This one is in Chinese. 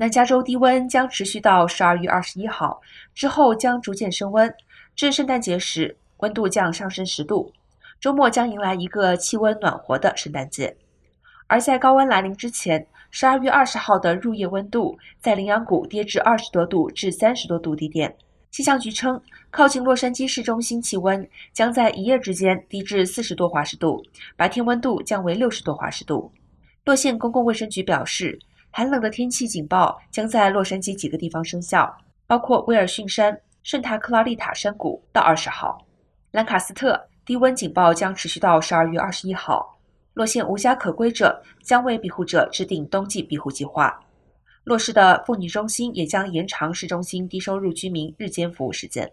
南加州低温将持续到十二月二十一号，之后将逐渐升温，至圣诞节时温度将上升十度。周末将迎来一个气温暖和的圣诞节。而在高温来临之前，十二月二十号的入夜温度在羚羊谷跌至二十多度至三十多度低点。气象局称，靠近洛杉矶市中心气温将在一夜之间低至四十多华氏度，白天温度将为六十多华氏度。洛县公共卫生局表示。寒冷的天气警报将在洛杉矶几个地方生效，包括威尔逊山、圣塔克拉丽塔山谷到二十号。兰卡斯特低温警报将持续到十二月二十一号。洛县无家可归者将为庇护者制定冬季庇护计划。洛市的妇女中心也将延长市中心低收入居民日间服务时间。